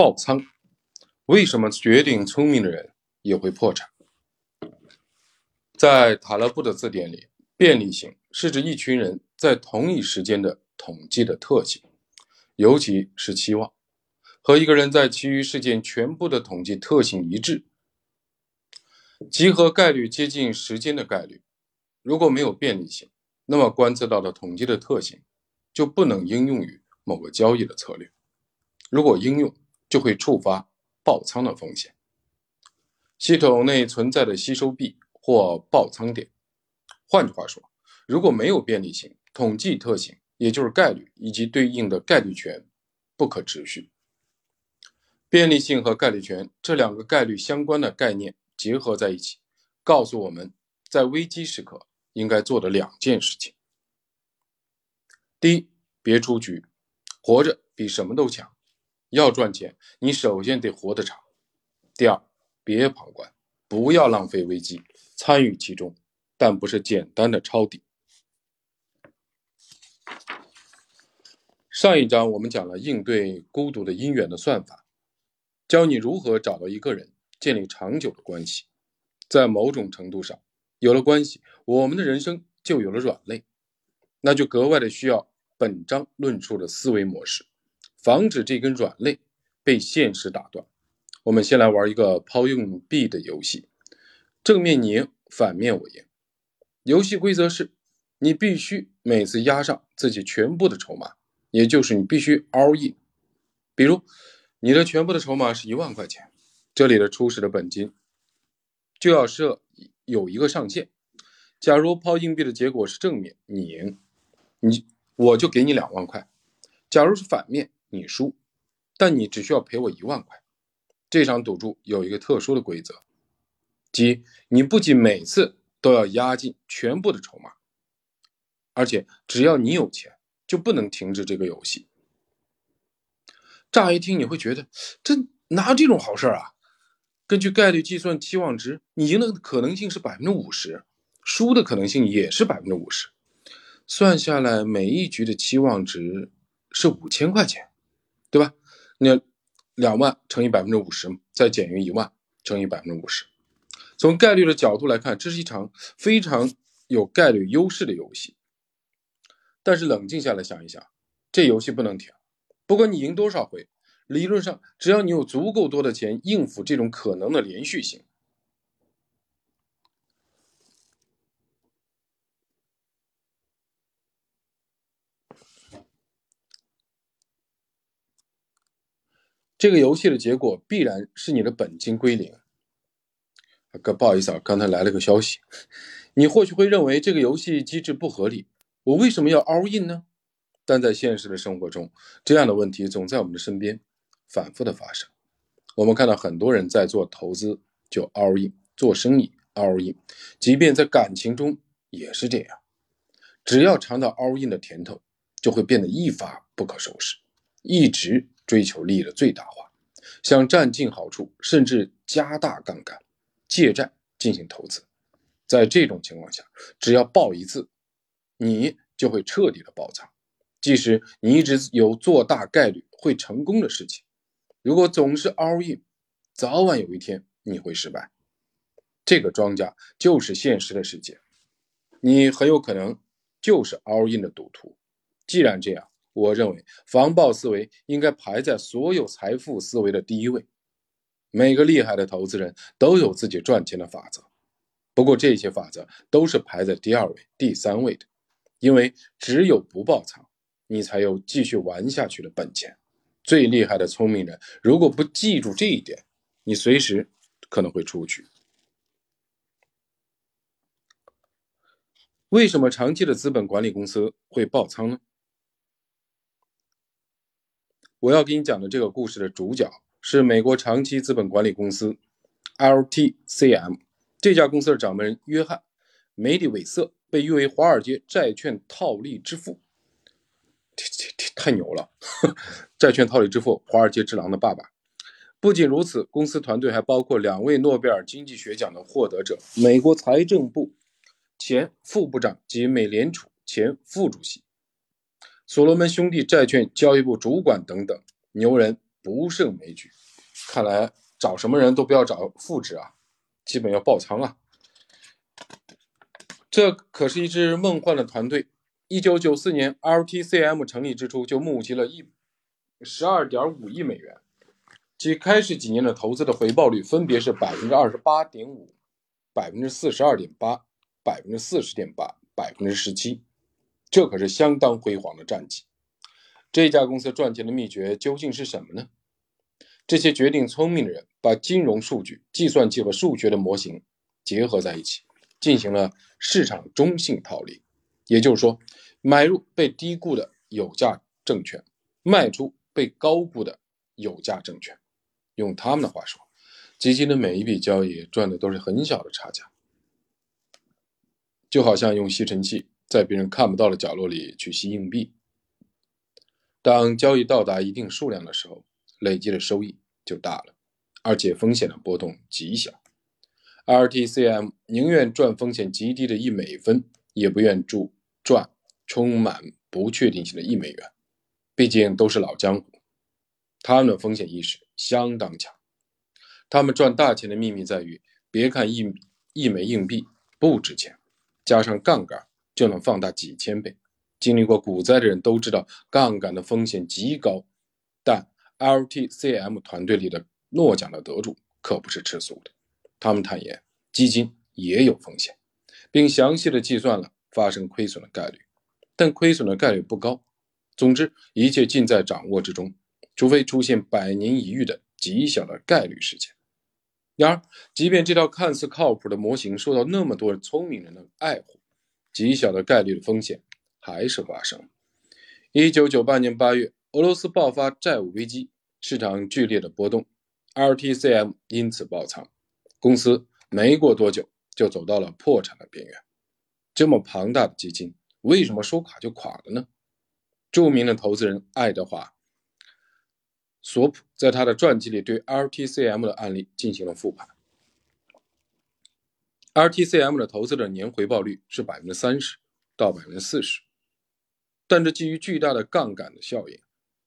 爆仓。为什么绝顶聪明的人也会破产？在塔勒布的字典里，便利性是指一群人在同一时间的统计的特性，尤其是期望和一个人在其余事件全部的统计特性一致，集合概率接近时间的概率。如果没有便利性，那么观测到的统计的特性就不能应用于某个交易的策略。如果应用，就会触发爆仓的风险。系统内存在的吸收币或爆仓点。换句话说，如果没有便利性，统计特性，也就是概率以及对应的概率权，不可持续。便利性和概率权这两个概率相关的概念结合在一起，告诉我们在危机时刻。应该做的两件事情：第一，别出局，活着比什么都强。要赚钱，你首先得活得长。第二，别旁观，不要浪费危机，参与其中，但不是简单的抄底。上一章我们讲了应对孤独的因缘的算法，教你如何找到一个人，建立长久的关系，在某种程度上。有了关系，我们的人生就有了软肋，那就格外的需要本章论述的思维模式，防止这根软肋被现实打断。我们先来玩一个抛硬币的游戏，正面你赢，反面我赢。游戏规则是，你必须每次压上自己全部的筹码，也就是你必须 all in。比如，你的全部的筹码是一万块钱，这里的初始的本金就要设。有一个上限。假如抛硬币的结果是正面，你赢，你我就给你两万块；假如是反面，你输，但你只需要赔我一万块。这场赌注有一个特殊的规则，即你不仅每次都要压进全部的筹码，而且只要你有钱，就不能停止这个游戏。乍一听你会觉得，这哪有这种好事啊？根据概率计算期望值，你赢的可能性是百分之五十，输的可能性也是百分之五十。算下来，每一局的期望值是五千块钱，对吧？你两万乘以百分之五十，再减于一万乘以百分之五十。从概率的角度来看，这是一场非常有概率优势的游戏。但是冷静下来想一想，这游戏不能停，不管你赢多少回。理论上，只要你有足够多的钱应付这种可能的连续性，这个游戏的结果必然是你的本金归零。哥，不好意思啊，刚才来了个消息，你或许会认为这个游戏机制不合理，我为什么要 all in 呢？但在现实的生活中，这样的问题总在我们的身边。反复的发生，我们看到很多人在做投资就 all in，做生意 all in，即便在感情中也是这样。只要尝到 all in 的甜头，就会变得一发不可收拾，一直追求利益的最大化，想占尽好处，甚至加大杠杆，借债进行投资。在这种情况下，只要爆一次，你就会彻底的爆仓，即使你一直有做大概率会成功的事情。如果总是 all in，早晚有一天你会失败。这个庄家就是现实的世界，你很有可能就是 all in 的赌徒。既然这样，我认为防爆思维应该排在所有财富思维的第一位。每个厉害的投资人都有自己赚钱的法则，不过这些法则都是排在第二位、第三位的，因为只有不爆仓，你才有继续玩下去的本钱。最厉害的聪明人，如果不记住这一点，你随时可能会出局。为什么长期的资本管理公司会爆仓呢？我要给你讲的这个故事的主角是美国长期资本管理公司 LTCM 这家公司的掌门人约翰·梅里韦瑟，被誉为华尔街债券套利之父。太牛了！债券套利之父，华尔街之狼的爸爸。不仅如此，公司团队还包括两位诺贝尔经济学奖的获得者、美国财政部前副部长及美联储前副主席、所罗门兄弟债券交易部主管等等牛人不胜枚举。看来找什么人都不要找副职啊，基本要爆仓啊。这可是一支梦幻的团队。一九九四年，LTCM 成立之初就募集了一十二点五亿美元，其开始几年的投资的回报率分别是百分之二十八点五、百分之四十二点八、百分之四十点八、百分之十七，这可是相当辉煌的战绩。这家公司赚钱的秘诀究竟是什么呢？这些决定聪明的人把金融数据、计算机和数学的模型结合在一起，进行了市场中性套利，也就是说。买入被低估的有价证券，卖出被高估的有价证券。用他们的话说，基金的每一笔交易赚的都是很小的差价，就好像用吸尘器在别人看不到的角落里去吸硬币。当交易到达一定数量的时候，累积的收益就大了，而且风险的波动极小。RTCM 宁愿赚风险极低的一美分，也不愿注赚。充满不确定性的一美元，毕竟都是老江湖，他们的风险意识相当强。他们赚大钱的秘密在于，别看一一枚硬币不值钱，加上杠杆就能放大几千倍。经历过股灾的人都知道，杠杆的风险极高。但 LTCM 团队里的诺奖的得主可不是吃素的，他们坦言基金也有风险，并详细的计算了发生亏损的概率。但亏损的概率不高。总之，一切尽在掌握之中，除非出现百年一遇的极小的概率事件。然而，即便这套看似靠谱的模型受到那么多聪明人的爱护，极小的概率的风险还是发生。一九九八年八月，俄罗斯爆发债务危机，市场剧烈的波动，RTCM 因此爆仓，公司没过多久就走到了破产的边缘。这么庞大的基金。为什么说垮就垮了呢？著名的投资人爱德华·索普在他的传记里对 RTCM 的案例进行了复盘。RTCM 的投资者年回报率是百分之三十到百分之四十，但这基于巨大的杠杆的效应。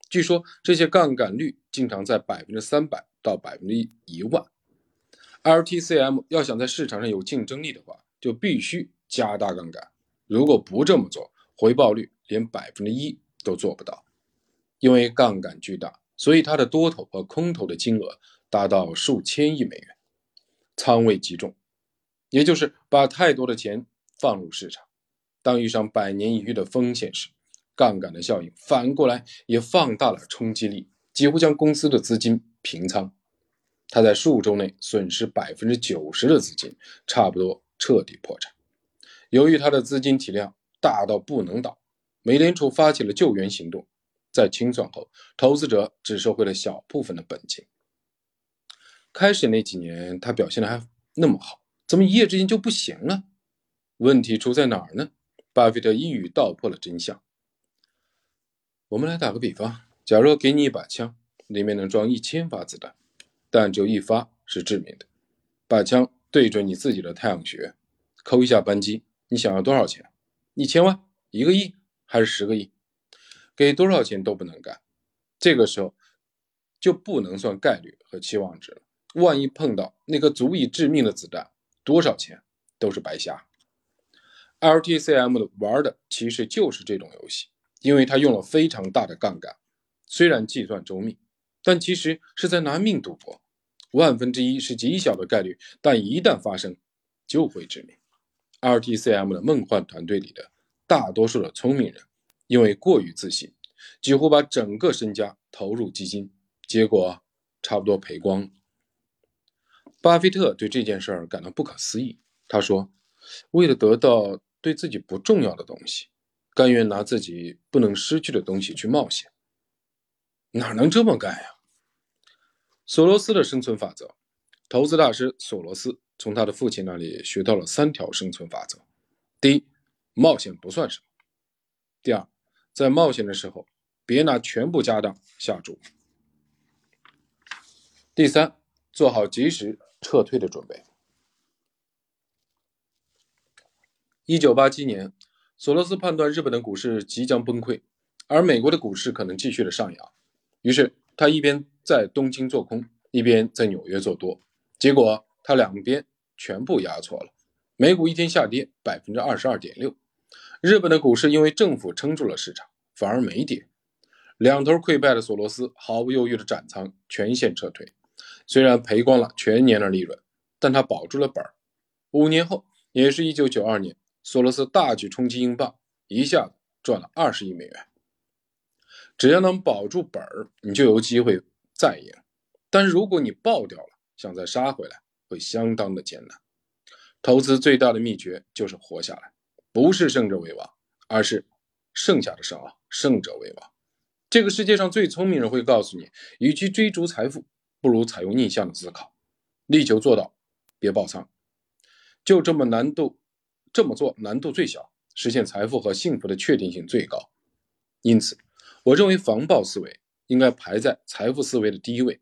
据说这些杠杆率经常在百分之三百到百分之一万。RTCM 要想在市场上有竞争力的话，就必须加大杠杆。如果不这么做，回报率连百分之一都做不到。因为杠杆巨大，所以它的多头和空头的金额达到数千亿美元，仓位极重，也就是把太多的钱放入市场。当遇上百年一遇的风险时，杠杆的效应反过来也放大了冲击力，几乎将公司的资金平仓。他在数周内损失百分之九十的资金，差不多彻底破产。由于他的资金体量大到不能倒，美联储发起了救援行动，在清算后，投资者只收回了小部分的本金。开始那几年，他表现的还那么好，怎么一夜之间就不行了？问题出在哪儿呢？巴菲特一语道破了真相。我们来打个比方，假如给你一把枪，里面能装一千发子弹，但只有一发是致命的。把枪对准你自己的太阳穴，扣一下扳机。你想要多少钱？一千万、一个亿还是十个亿？给多少钱都不能干。这个时候就不能算概率和期望值了。万一碰到那颗足以致命的子弹，多少钱都是白瞎。LTCM 的玩的其实就是这种游戏，因为它用了非常大的杠杆，虽然计算周密，但其实是在拿命赌博。万分之一是极小的概率，但一旦发生，就会致命。LTCM 的梦幻团队里的大多数的聪明人，因为过于自信，几乎把整个身家投入基金，结果差不多赔光。巴菲特对这件事儿感到不可思议。他说：“为了得到对自己不重要的东西，甘愿拿自己不能失去的东西去冒险，哪能这么干呀？”索罗斯的生存法则，投资大师索罗斯。从他的父亲那里学到了三条生存法则：第一，冒险不算什么；第二，在冒险的时候别拿全部家当下注；第三，做好及时撤退的准备。一九八七年，索罗斯判断日本的股市即将崩溃，而美国的股市可能继续的上扬，于是他一边在东京做空，一边在纽约做多，结果他两边全部压错了。美股一天下跌百分之二十二点六，日本的股市因为政府撑住了市场，反而没跌。两头溃败的索罗斯毫不犹豫的斩仓，全线撤退。虽然赔光了全年的利润，但他保住了本儿。五年后，也是一九九二年，索罗斯大举冲击英镑，一下子赚了二十亿美元。只要能保住本儿，你就有机会再赢。但是如果你爆掉了，想再杀回来，会相当的艰难。投资最大的秘诀就是活下来，不是胜者为王，而是剩下的少，胜者为王。这个世界上最聪明人会告诉你，与其追逐财富，不如采用逆向的思考，力求做到别爆仓。就这么难度，这么做难度最小，实现财富和幸福的确定性最高。因此，我认为防爆思维应该排在财富思维的第一位。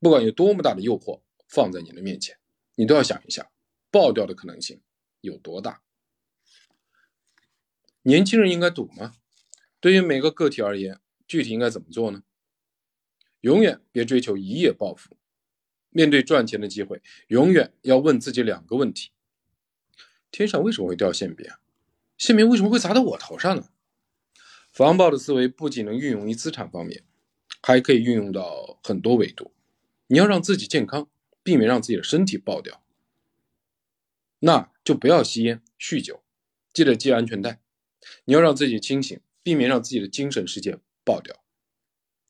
不管有多么大的诱惑放在你的面前，你都要想一下。爆掉的可能性有多大？年轻人应该赌吗？对于每个个体而言，具体应该怎么做呢？永远别追求一夜暴富。面对赚钱的机会，永远要问自己两个问题：天上为什么会掉馅饼？馅饼为什么会砸到我头上呢？防爆的思维不仅能运用于资产方面，还可以运用到很多维度。你要让自己健康，避免让自己的身体爆掉。那就不要吸烟、酗酒，记得系安全带。你要让自己清醒，避免让自己的精神世界爆掉。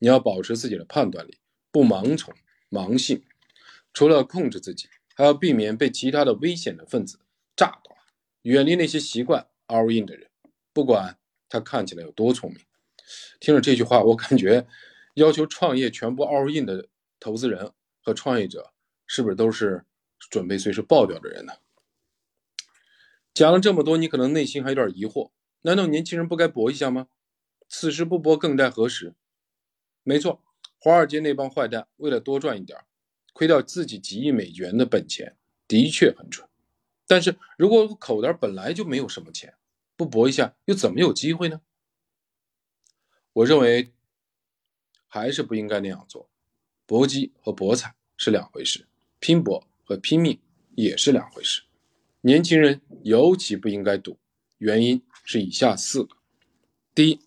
你要保持自己的判断力，不盲从、盲信。除了控制自己，还要避免被其他的危险的分子炸到。远离那些习惯 all in 的人，不管他看起来有多聪明。听了这句话，我感觉要求创业全部 all in 的投资人和创业者，是不是都是准备随时爆掉的人呢？讲了这么多，你可能内心还有点疑惑：难道年轻人不该搏一下吗？此时不搏，更待何时？没错，华尔街那帮坏蛋为了多赚一点，亏掉自己几亿美元的本钱，的确很蠢。但是如果口袋本来就没有什么钱，不搏一下，又怎么有机会呢？我认为还是不应该那样做。搏击和博彩是两回事，拼搏和拼命也是两回事。年轻人尤其不应该赌，原因是以下四个：第一，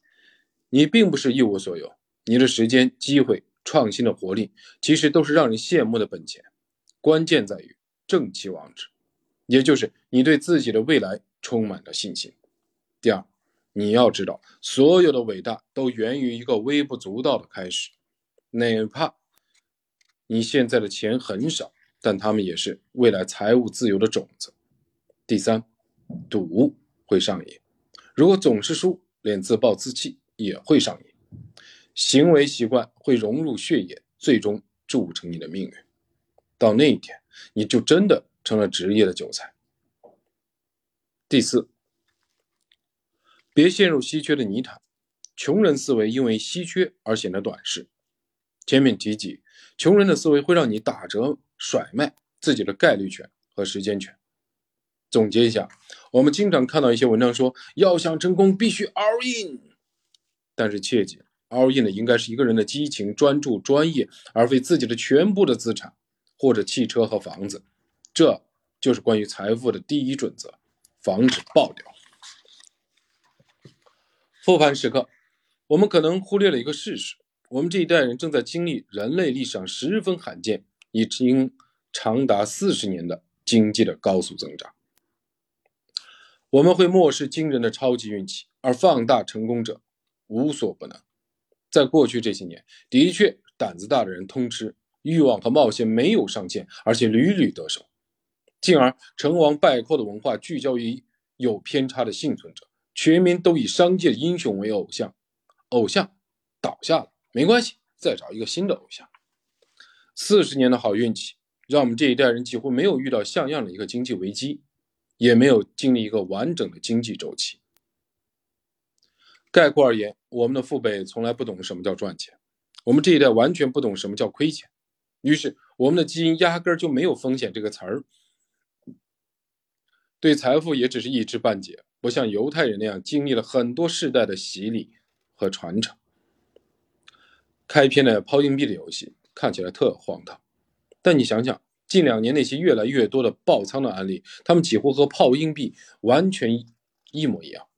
你并不是一无所有，你的时间、机会、创新的活力，其实都是让人羡慕的本钱。关键在于正气望之，也就是你对自己的未来充满了信心。第二，你要知道，所有的伟大都源于一个微不足道的开始，哪怕你现在的钱很少，但他们也是未来财务自由的种子。第三，赌会上瘾，如果总是输，连自暴自弃也会上瘾，行为习惯会融入血液，最终铸成你的命运。到那一天，你就真的成了职业的韭菜。第四，别陷入稀缺的泥潭，穷人思维因为稀缺而显得短视。前面提及，穷人的思维会让你打折甩卖自己的概率权和时间权。总结一下，我们经常看到一些文章说，要想成功必须 all in，但是切记，all in 的应该是一个人的激情、专注、专业，而非自己的全部的资产或者汽车和房子。这就是关于财富的第一准则，防止爆掉。复盘时刻，我们可能忽略了一个事实：我们这一代人正在经历人类历史上十分罕见、已经长达四十年的经济的高速增长。我们会漠视惊人的超级运气，而放大成功者无所不能。在过去这些年，的确胆子大的人通吃，欲望和冒险没有上限，而且屡屡得手，进而成王败寇的文化聚焦于有偏差的幸存者，全民都以商界英雄为偶像，偶像倒下了没关系，再找一个新的偶像。四十年的好运气，让我们这一代人几乎没有遇到像样的一个经济危机。也没有经历一个完整的经济周期。概括而言，我们的父辈从来不懂什么叫赚钱，我们这一代完全不懂什么叫亏钱，于是我们的基因压根儿就没有风险这个词儿，对财富也只是一知半解，不像犹太人那样经历了很多世代的洗礼和传承。开篇的抛硬币的游戏看起来特荒唐，但你想想，近两年那些越来越多的爆仓的案例，他们几乎和抛硬币完全一模一样。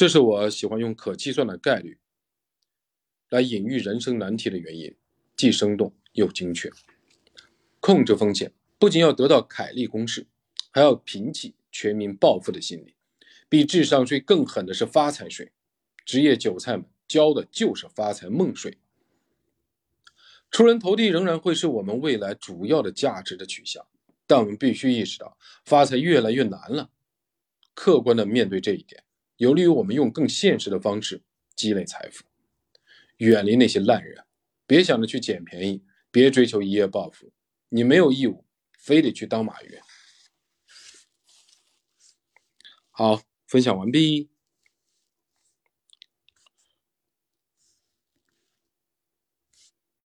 这是我喜欢用可计算的概率来隐喻人生难题的原因，既生动又精确。控制风险不仅要得到凯利公式，还要平息全民暴富的心理。比智商税更狠的是发财税，职业韭菜们交的就是发财梦税。出人头地仍然会是我们未来主要的价值的取向，但我们必须意识到，发财越来越难了。客观的面对这一点，有利于我们用更现实的方式积累财富，远离那些烂人。别想着去捡便宜，别追求一夜暴富，你没有义务非得去当马云。好。分享完毕。